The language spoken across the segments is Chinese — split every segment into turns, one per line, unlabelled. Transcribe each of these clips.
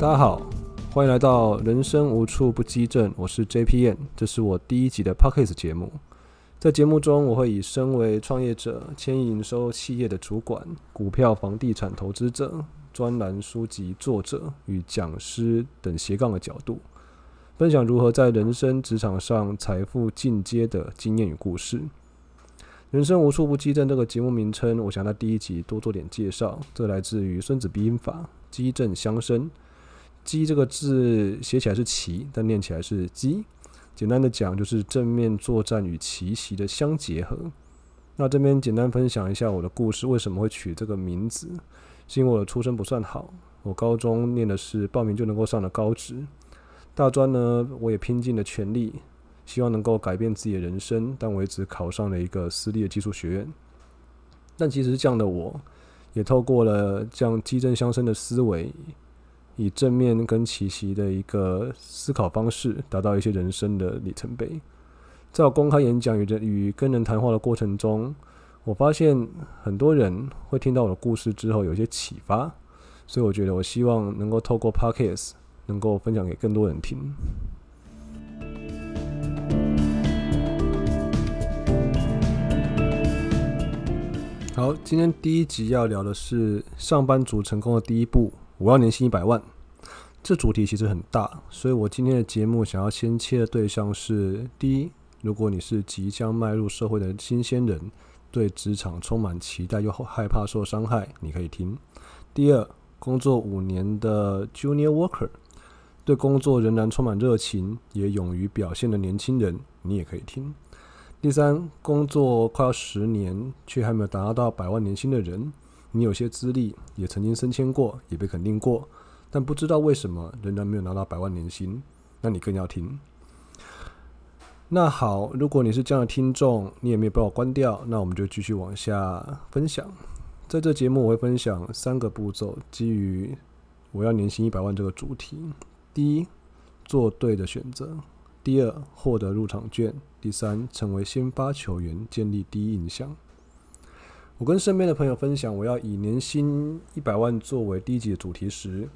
大家好，欢迎来到人生无处不激震，我是 JPN，这是我第一集的 Podcast 节目。在节目中，我会以身为创业者、千亿营收企业的主管、股票房地产投资者、专栏书籍作者与讲师等斜杠的角度，分享如何在人生职场上财富进阶的经验与故事。人生无处不激震这个节目名称，我想在第一集多做点介绍。这来自于《孙子兵法》，激震相生。鸡这个字写起来是奇，但念起来是鸡。简单的讲，就是正面作战与奇袭的相结合。那这边简单分享一下我的故事，为什么会取这个名字？是因为我的出身不算好，我高中念的是报名就能够上的高职，大专呢，我也拼尽了全力，希望能够改变自己的人生，但我也只考上了一个私立的技术学院。但其实这样的我，也透过了这样激正相生的思维。以正面跟奇袭的一个思考方式，达到一些人生的里程碑。在我公开演讲与人与跟人谈话的过程中，我发现很多人会听到我的故事之后有一些启发，所以我觉得我希望能够透过 Podcast 能够分享给更多人听。好，今天第一集要聊的是上班族成功的第一步。我要年薪一百万，这主题其实很大，所以我今天的节目想要先切的对象是：第一，如果你是即将迈入社会的新鲜人，对职场充满期待又害怕受伤害，你可以听；第二，工作五年的 Junior Worker，对工作仍然充满热情也勇于表现的年轻人，你也可以听；第三，工作快要十年却还没有达到百万年薪的人。你有些资历，也曾经升迁过，也被肯定过，但不知道为什么仍然没有拿到百万年薪，那你更要听。那好，如果你是这样的听众，你也没有把我关掉，那我们就继续往下分享。在这节目，我会分享三个步骤，基于我要年薪一百万这个主题：第一，做对的选择；第二，获得入场券；第三，成为先发球员，建立第一印象。我跟身边的朋友分享，我要以年薪一百万作为第一集的主题时，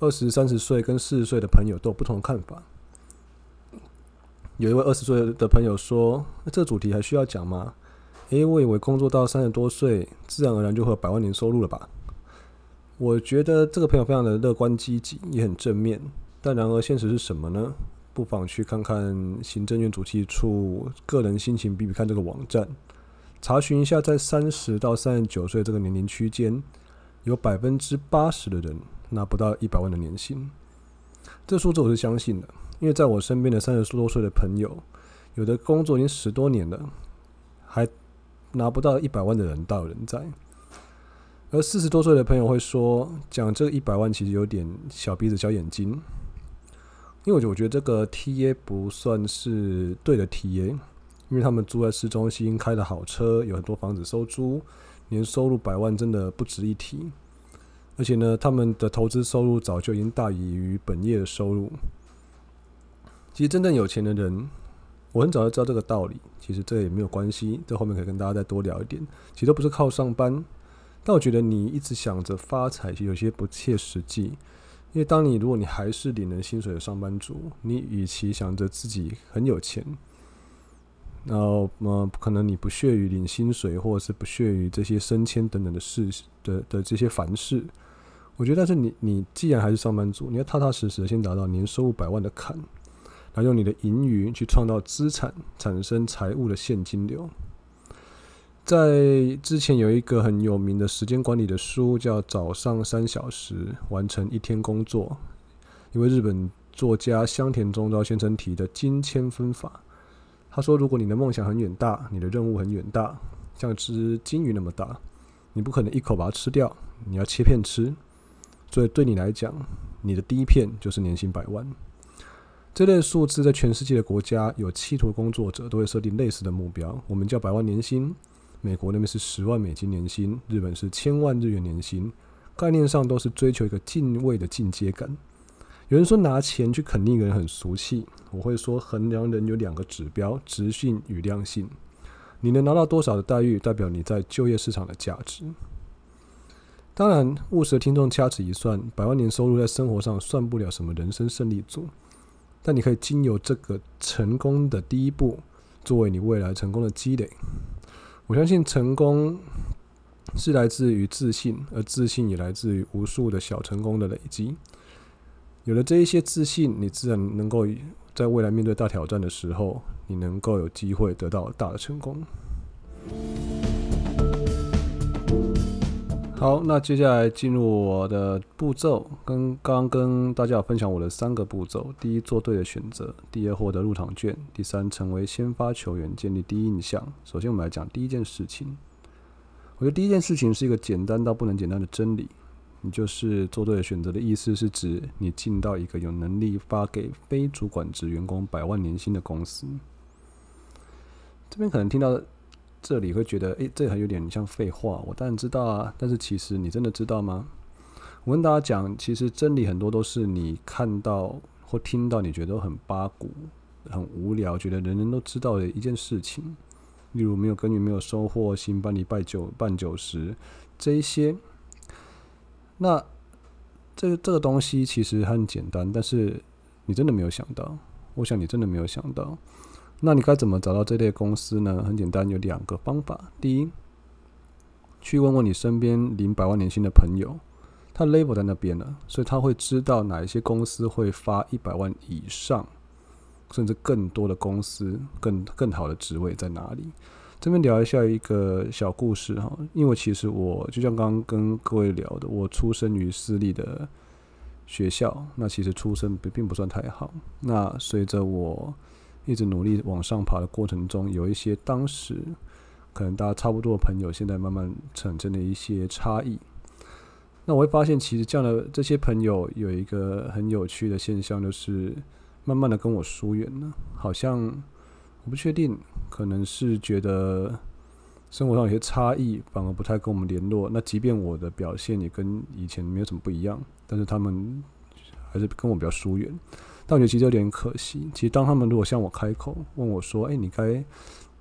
二十三十岁跟四十岁的朋友都有不同的看法。有一位二十岁的朋友说：“那这个主题还需要讲吗？”诶，我以为工作到三十多岁，自然而然就会有百万年收入了吧？我觉得这个朋友非常的乐观积极，也很正面。但然而现实是什么呢？不妨去看看行政院主计处个人心情比比看这个网站。查询一下，在三十到三十九岁这个年龄区间，有百分之八十的人拿不到一百万的年薪。这数字我是相信的，因为在我身边的三十多岁的朋友，有的工作已经十多年了，还拿不到一百万的人大有人在。而四十多岁的朋友会说，讲这一百万其实有点小鼻子小眼睛，因为我觉得这个 TA 不算是对的 TA。因为他们住在市中心，开的好车，有很多房子收租，年收入百万真的不值一提。而且呢，他们的投资收入早就已经大于本业的收入。其实真正有钱的人，我很早就知道这个道理。其实这也没有关系，这后面可以跟大家再多聊一点。其实都不是靠上班，但我觉得你一直想着发财，其实有些不切实际。因为当你如果你还是领人薪水的上班族，你与其想着自己很有钱。然后，呃，可能你不屑于领薪水，或者是不屑于这些升迁等等的事的的这些凡事。我觉得，但是你你既然还是上班族，你要踏踏实实的先达到年收入百万的坎，然后用你的盈余去创造资产，产生财务的现金流。在之前有一个很有名的时间管理的书，叫《早上三小时完成一天工作》，一位日本作家香田忠昭先生提的金千分法。他说：“如果你的梦想很远大，你的任务很远大，像只金鱼那么大，你不可能一口把它吃掉，你要切片吃。所以对你来讲，你的第一片就是年薪百万。这类数字在全世界的国家有企图工作者都会设定类似的目标，我们叫百万年薪。美国那边是十万美金年薪，日本是千万日元年薪，概念上都是追求一个敬畏的进阶感。”有人说拿钱去肯定一个人很俗气，我会说衡量人有两个指标：直性与量性。你能拿到多少的待遇，代表你在就业市场的价值。当然，务实的听众掐指一算，百万年收入在生活上算不了什么人生胜利组，但你可以经由这个成功的第一步，作为你未来成功的积累。我相信成功是来自于自信，而自信也来自于无数的小成功的累积。有了这一些自信，你自然能够在未来面对大挑战的时候，你能够有机会得到大的成功。好，那接下来进入我的步骤，跟刚跟大家分享我的三个步骤：第一，做对的选择；第二，获得入场券；第三，成为先发球员，建立第一印象。首先，我们来讲第一件事情。我觉得第一件事情是一个简单到不能简单的真理，你就是做对的选择的意思是指你进到一个有能力发给非主管职员工百万年薪的公司。这边可能听到。这里会觉得，诶，这还有点像废话。我当然知道啊，但是其实你真的知道吗？我跟大家讲，其实真理很多都是你看到或听到，你觉得很八股、很无聊，觉得人人都知道的一件事情。例如，没有耕耘，没有收获，行百里拜九办九十，这一些。那这这个东西其实很简单，但是你真的没有想到。我想你真的没有想到。那你该怎么找到这类公司呢？很简单，有两个方法。第一，去问问你身边领百万年薪的朋友，他 label 在那边了，所以他会知道哪一些公司会发一百万以上，甚至更多的公司，更更好的职位在哪里。这边聊一下一个小故事哈，因为其实我就像刚刚跟各位聊的，我出生于私立的学校，那其实出身并不算太好。那随着我一直努力往上爬的过程中，有一些当时可能大家差不多的朋友，现在慢慢产生了一些差异。那我会发现，其实这样的这些朋友有一个很有趣的现象，就是慢慢的跟我疏远了。好像我不确定，可能是觉得生活上有些差异，反而不太跟我们联络。那即便我的表现也跟以前没有什么不一样，但是他们还是跟我比较疏远。但我觉得其实有点可惜。其实当他们如果向我开口问我说：“哎，你该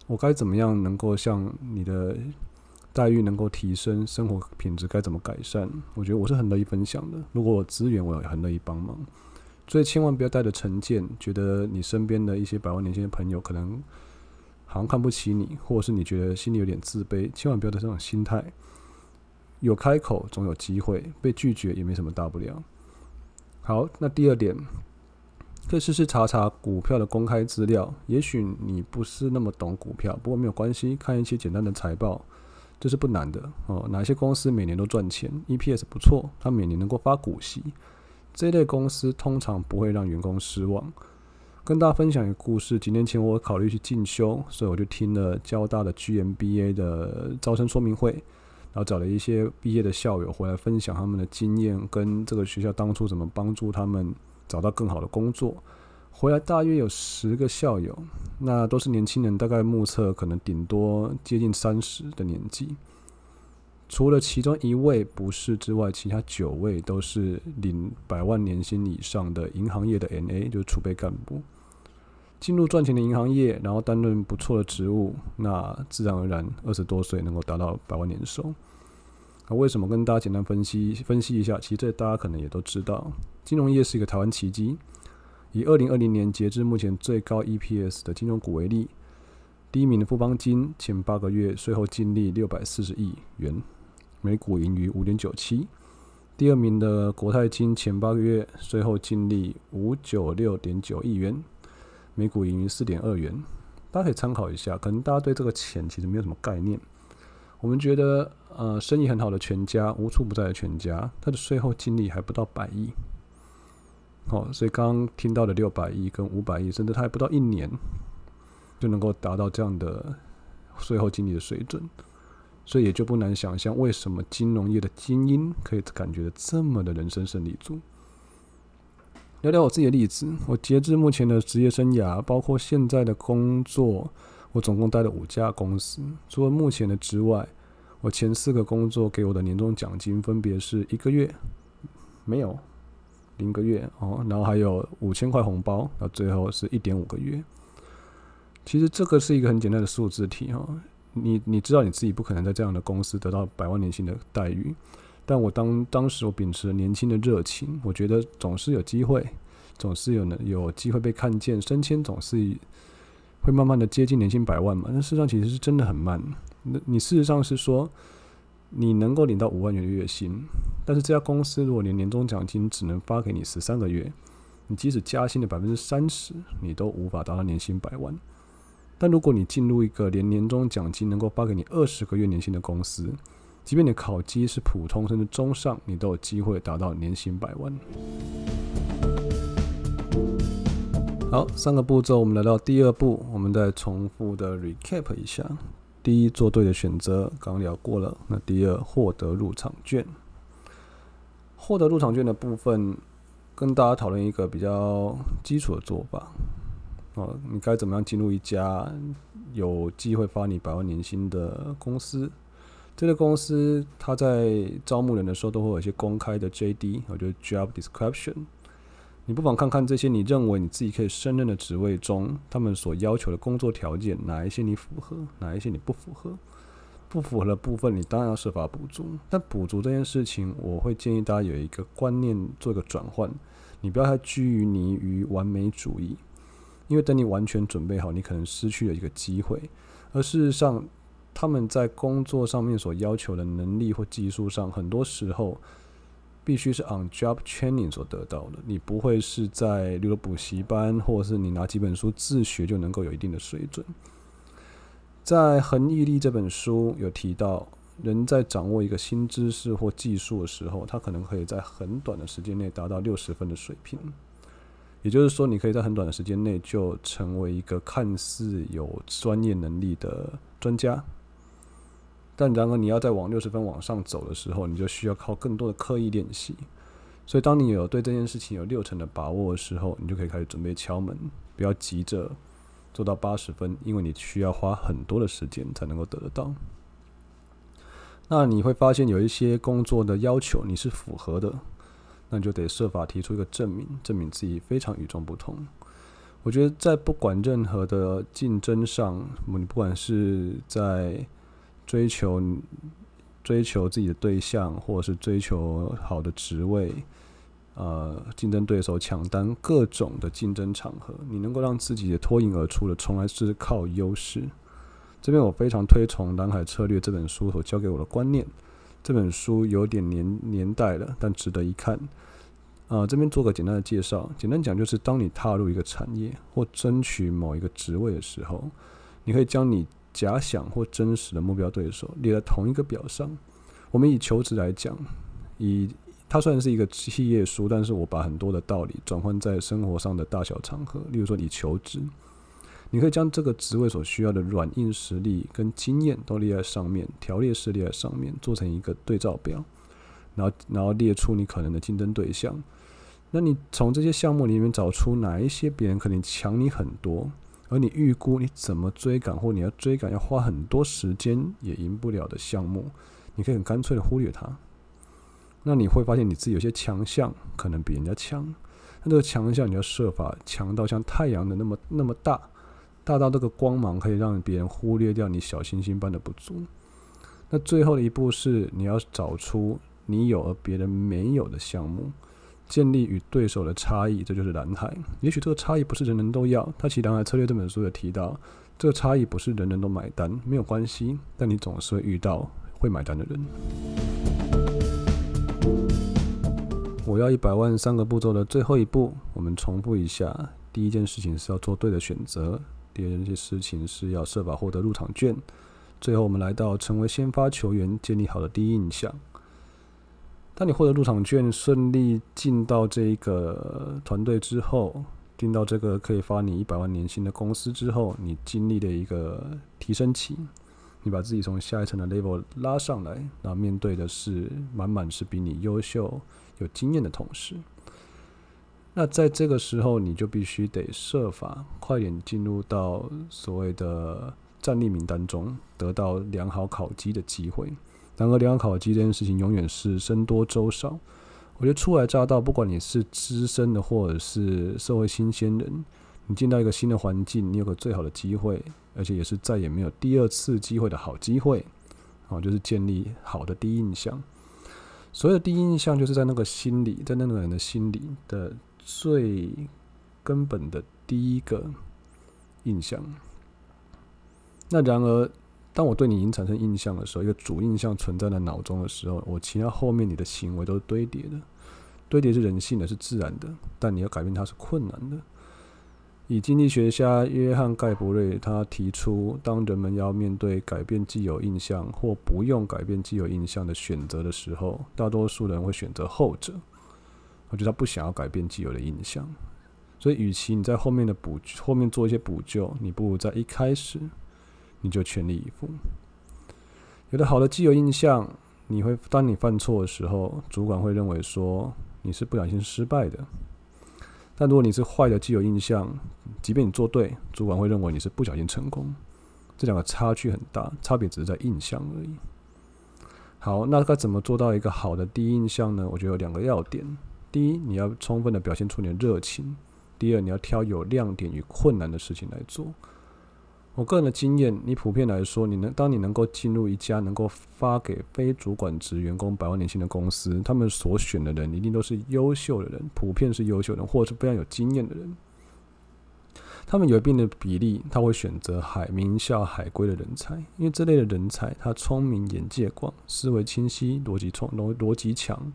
我该怎么样能够像你的待遇能够提升，生活品质该怎么改善？”我觉得我是很乐意分享的。如果我资源，我也很乐意帮忙。所以千万不要带着成见，觉得你身边的一些百万年薪的朋友可能好像看不起你，或者是你觉得心里有点自卑。千万不要带这种心态。有开口总有机会，被拒绝也没什么大不了。好，那第二点。可以试试查查股票的公开资料，也许你不是那么懂股票，不过没有关系，看一些简单的财报，这是不难的哦。哪些公司每年都赚钱，EPS 不错，它每年能够发股息，这类公司通常不会让员工失望。跟大家分享一个故事，几年前我考虑去进修，所以我就听了交大的 GMBA 的招生说明会，然后找了一些毕业的校友回来分享他们的经验，跟这个学校当初怎么帮助他们。找到更好的工作，回来大约有十个校友，那都是年轻人，大概目测可能顶多接近三十的年纪。除了其中一位不是之外，其他九位都是领百万年薪以上的银行业的 NA，就是储备干部，进入赚钱的银行业，然后担任不错的职务，那自然而然二十多岁能够达到百万年收。那为什么跟大家简单分析分析一下？其实这大家可能也都知道，金融业是一个台湾奇迹。以二零二零年截至目前最高 EPS 的金融股为例，第一名的富邦金前八个月税后净利六百四十亿元，每股盈余五点九七；第二名的国泰金前八个月税后净利五九六点九亿元，每股盈余四点二元。大家可以参考一下，可能大家对这个钱其实没有什么概念。我们觉得，呃，生意很好的全家，无处不在的全家，他的税后净利还不到百亿。好、哦，所以刚刚听到的六百亿跟五百亿，甚至他还不到一年就能够达到这样的税后净利的水准，所以也就不难想象，为什么金融业的精英可以感觉的这么的人生胜利组。聊聊我自己的例子，我截至目前的职业生涯，包括现在的工作，我总共待了五家公司，除了目前的之外。我前四个工作给我的年终奖金分别是一个月没有零个月哦，然后还有五千块红包，到最后是一点五个月。其实这个是一个很简单的数字题哈，你你知道你自己不可能在这样的公司得到百万年薪的待遇，但我当当时我秉持着年轻的热情，我觉得总是有机会，总是有能有机会被看见，升迁总是会慢慢的接近年薪百万嘛。那事实上其实是真的很慢。那你事实上是说，你能够领到五万元的月薪，但是这家公司如果连年终奖金只能发给你十三个月，你即使加薪的百分之三十，你都无法达到年薪百万。但如果你进入一个连年终奖金能够发给你二十个月年薪的公司，即便你考绩是普通甚至中上，你都有机会达到年薪百万。好，三个步骤，我们来到第二步，我们再重复的 recap 一下。第一，做对的选择，刚聊过了。那第二，获得入场券。获得入场券的部分，跟大家讨论一个比较基础的做法。哦，你该怎么样进入一家有机会发你百万年薪的公司？这个公司它在招募人的时候都会有一些公开的 JD，我觉得 Job Description。你不妨看看这些你认为你自己可以胜任的职位中，他们所要求的工作条件，哪一些你符合，哪一些你不符合？不符合的部分，你当然要设法补足。但补足这件事情，我会建议大家有一个观念做一个转换，你不要太拘泥于完美主义。因为等你完全准备好，你可能失去了一个机会。而事实上，他们在工作上面所要求的能力或技术上，很多时候必须是 on job training 所得到的。你不会是在例如补习班，或者是你拿几本书自学就能够有一定的水准。在《恒毅力》这本书有提到，人在掌握一个新知识或技术的时候，他可能可以在很短的时间内达到六十分的水平。也就是说，你可以在很短的时间内就成为一个看似有专业能力的专家，但然而你要再往六十分往上走的时候，你就需要靠更多的刻意练习。所以，当你有对这件事情有六成的把握的时候，你就可以开始准备敲门，不要急着做到八十分，因为你需要花很多的时间才能够得得到。那你会发现有一些工作的要求你是符合的。那你就得设法提出一个证明，证明自己非常与众不同。我觉得在不管任何的竞争上，你不管是在追求追求自己的对象，或者是追求好的职位，呃，竞争对手抢单，各种的竞争场合，你能够让自己的脱颖而出的，从来是靠优势。这边我非常推崇《蓝海策略》这本书所教给我的观念。这本书有点年年代了，但值得一看。啊、这边做个简单的介绍。简单讲，就是当你踏入一个产业或争取某一个职位的时候，你可以将你假想或真实的目标对手列在同一个表上。我们以求职来讲，以它虽然是一个企业书，但是我把很多的道理转换在生活上的大小场合。例如说，你求职。你可以将这个职位所需要的软硬实力跟经验都列在上面，条列式列在上面，做成一个对照表，然后然后列出你可能的竞争对象。那你从这些项目里面找出哪一些别人可能强你很多，而你预估你怎么追赶或你要追赶要花很多时间也赢不了的项目，你可以很干脆的忽略它。那你会发现你自己有些强项可能比人家强，那这个强项你要设法强到像太阳的那么那么大。大到这个光芒可以让别人忽略掉你小星星般的不足。那最后的一步是你要找出你有而别人没有的项目，建立与对手的差异，这就是蓝海。也许这个差异不是人人都要。他其实《蓝海策略》这本书有提到，这个差异不是人人都买单，没有关系。但你总是会遇到会买单的人。我要一百万三个步骤的最后一步，我们重复一下：第一件事情是要做对的选择。第二件事情是要设法获得入场券。最后，我们来到成为先发球员，建立好的第一印象。当你获得入场券，顺利进到这一个团队之后，进到这个可以发你一百万年薪的公司之后，你经历的一个提升期，你把自己从下一层的 level 拉上来，然后面对的是满满是比你优秀、有经验的同事。那在这个时候，你就必须得设法快点进入到所谓的战力名单中，得到良好考绩的机会。然而，良好考绩这件事情永远是僧多粥少。我觉得初来乍到，不管你是资深的或者是社会新鲜人，你进到一个新的环境，你有个最好的机会，而且也是再也没有第二次机会的好机会。好，就是建立好的第一印象。所谓的第一印象，就是在那个心里，在那个人的心里的最根本的第一个印象。那然而，当我对你已经产生印象的时候，一个主印象存在在脑中的时候，我其他后面你的行为都是堆叠的。堆叠是人性的，是自然的，但你要改变它是困难的。以经济学家约翰盖伯瑞他提出，当人们要面对改变既有印象或不用改变既有印象的选择的时候，大多数人会选择后者。我觉得他不想要改变既有的印象，所以与其你在后面的补后面做一些补救，你不如在一开始你就全力以赴。有了好的既有印象，你会当你犯错的时候，主管会认为说你是不小心失败的。但如果你是坏的既有印象，即便你做对，主管会认为你是不小心成功。这两个差距很大，差别只是在印象而已。好，那该怎么做到一个好的第一印象呢？我觉得有两个要点：第一，你要充分的表现出你的热情；第二，你要挑有亮点与困难的事情来做。我个人的经验，你普遍来说，你能当你能够进入一家能够发给非主管职员工百万年薪的公司，他们所选的人一定都是优秀的人，普遍是优秀的人，或者是非常有经验的人。他们有一定的比例，他会选择海名校海归的人才，因为这类的人才他聪明、眼界广、思维清晰、逻辑聪逻逻辑强。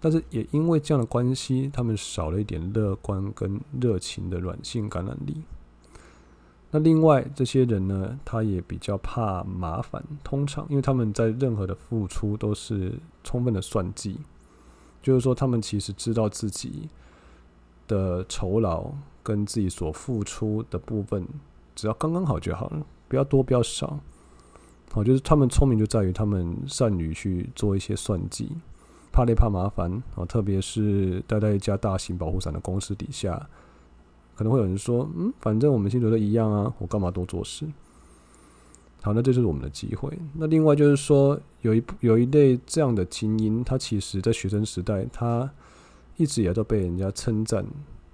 但是也因为这样的关系，他们少了一点乐观跟热情的软性感染力。那另外这些人呢，他也比较怕麻烦。通常，因为他们在任何的付出都是充分的算计，就是说，他们其实知道自己的酬劳跟自己所付出的部分，只要刚刚好就好了，不要多，不要少。好，就是他们聪明就在于他们善于去做一些算计，怕累怕麻烦。哦，特别是待在一家大型保护伞的公司底下。可能会有人说，嗯，反正我们薪水都一样啊，我干嘛多做事？好，那这就是我们的机会。那另外就是说，有一有一类这样的精英，他其实在学生时代，他一直也都被人家称赞，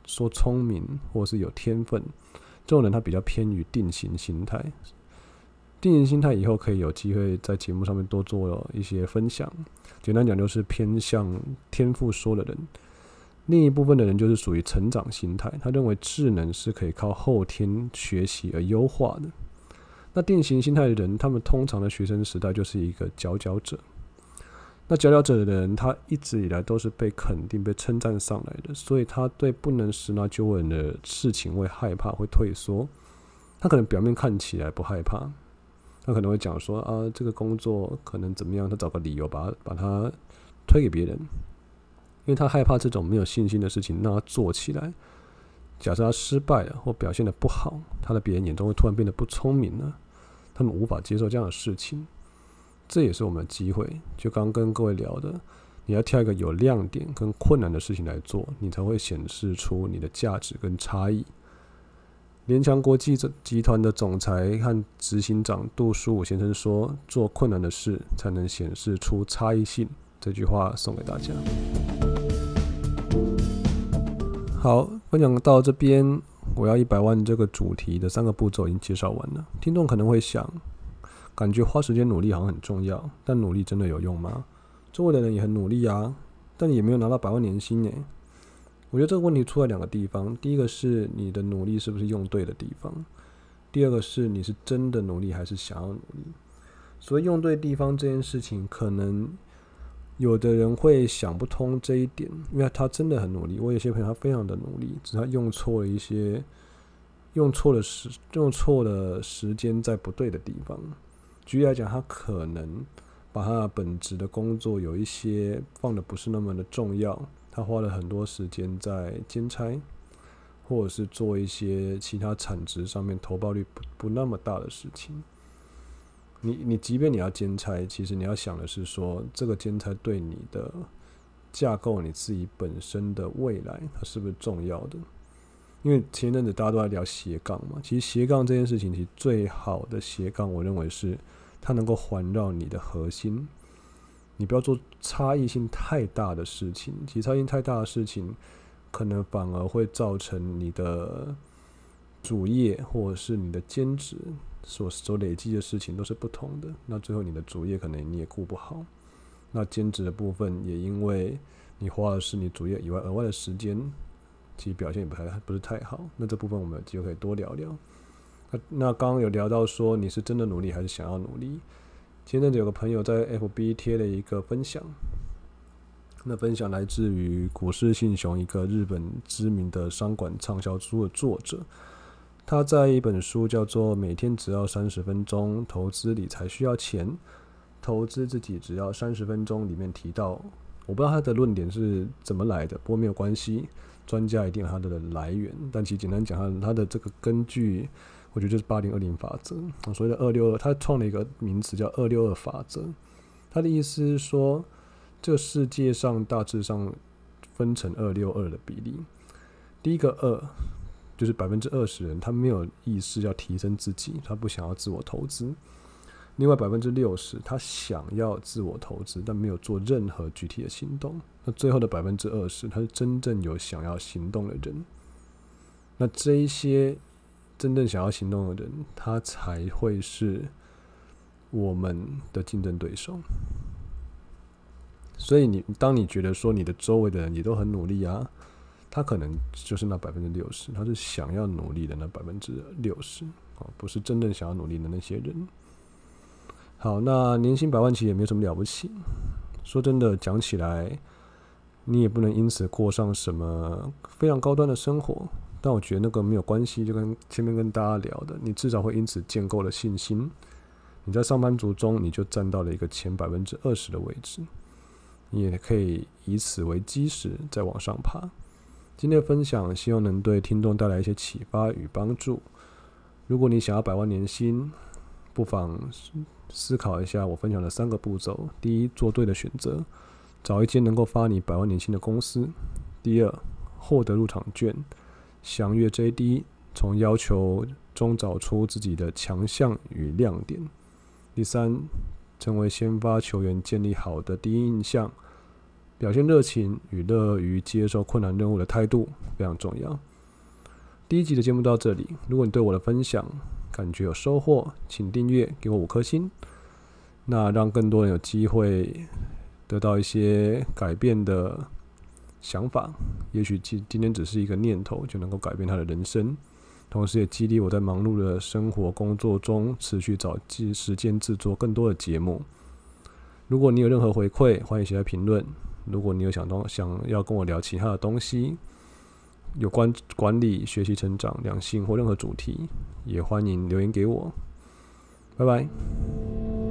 说聪明或是有天分。这种人他比较偏于定型心态。定型心态以后可以有机会在节目上面多做一些分享。简单讲，就是偏向天赋说的人。另一部分的人就是属于成长心态，他认为智能是可以靠后天学习而优化的。那定型心态的人，他们通常的学生时代就是一个佼佼者。那佼佼者的人，他一直以来都是被肯定、被称赞上来的，所以他对不能十拿九稳的事情会害怕、会退缩。他可能表面看起来不害怕，他可能会讲说啊，这个工作可能怎么样，他找个理由把把它推给别人。因为他害怕这种没有信心的事情让他做起来，假设他失败了或表现得不好，他在别人眼中会突然变得不聪明了，他们无法接受这样的事情。这也是我们的机会。就刚跟各位聊的，你要挑一个有亮点跟困难的事情来做，你才会显示出你的价值跟差异。联强国际集团的总裁和执行长杜书武先生说：“做困难的事，才能显示出差异性。”这句话送给大家。好，分享到这边，我要一百万这个主题的三个步骤已经介绍完了。听众可能会想，感觉花时间努力好像很重要，但努力真的有用吗？周围的人也很努力啊，但也没有拿到百万年薪呢。我觉得这个问题出在两个地方：第一个是你的努力是不是用对的地方；第二个是你是真的努力还是想要努力。所以用对地方这件事情，可能。有的人会想不通这一点，因为他真的很努力。我有些朋友他非常的努力，只是他用错了一些，用错了时，用错了时间在不对的地方。举例来讲，他可能把他的本职的工作有一些放的不是那么的重要，他花了很多时间在兼差，或者是做一些其他产值上面投报率不不那么大的事情。你你即便你要兼差，其实你要想的是说，这个兼差对你的架构、你自己本身的未来，它是不是重要的？因为前阵子大家都在聊斜杠嘛，其实斜杠这件事情，其实最好的斜杠，我认为是它能够环绕你的核心。你不要做差异性太大的事情，其实差异性太大的事情，可能反而会造成你的主业或者是你的兼职。所所累积的事情都是不同的，那最后你的主业可能你也顾不好。那兼职的部分也因为你花的是你主业以外额外的时间，其实表现也不太不是太好。那这部分我们有机会可以多聊聊。那那刚刚有聊到说你是真的努力还是想要努力？前阵子有个朋友在 FB 贴了一个分享，那分享来自于股市信雄，一个日本知名的商管畅销书的作者。他在一本书叫做《每天只要三十分钟投资理财需要钱，投资自己只要三十分钟》里面提到，我不知道他的论点是怎么来的，不过没有关系，专家一定有他的来源。但其实简单讲，他他的这个根据。我觉得就是八零二零法则，所谓的二六二，他创了一个名词叫二六二法则。他的意思是说，这个世界上大致上分成二六二的比例。第一个二就是百分之二十人，他没有意识要提升自己，他不想要自我投资。另外百分之六十，他想要自我投资，但没有做任何具体的行动。那最后的百分之二十，他是真正有想要行动的人。那这一些。真正想要行动的人，他才会是我们的竞争对手。所以你，当你觉得说你的周围的人也都很努力啊，他可能就是那百分之六十，他是想要努力的那百分之六十啊，不是真正想要努力的那些人。好，那年薪百万其实也没有什么了不起。说真的，讲起来，你也不能因此过上什么非常高端的生活。但我觉得那个没有关系，就跟前面跟大家聊的，你至少会因此建构了信心。你在上班族中，你就站到了一个前百分之二十的位置，你也可以以此为基石再往上爬。今天的分享希望能对听众带来一些启发与帮助。如果你想要百万年薪，不妨思考一下我分享的三个步骤：第一，做对的选择，找一间能够发你百万年薪的公司；第二，获得入场券。详阅 JD，从要求中找出自己的强项与亮点。第三，成为先发球员，建立好的第一印象，表现热情与乐于接受困难任务的态度非常重要。第一集的节目到这里，如果你对我的分享感觉有收获，请订阅，给我五颗星，那让更多人有机会得到一些改变的。想法，也许今今天只是一个念头，就能够改变他的人生，同时也激励我在忙碌的生活工作中持续找机时间制作更多的节目。如果你有任何回馈，欢迎写在评论。如果你有想东想要跟我聊其他的东西，有关管理、学习、成长、两性或任何主题，也欢迎留言给我。拜拜。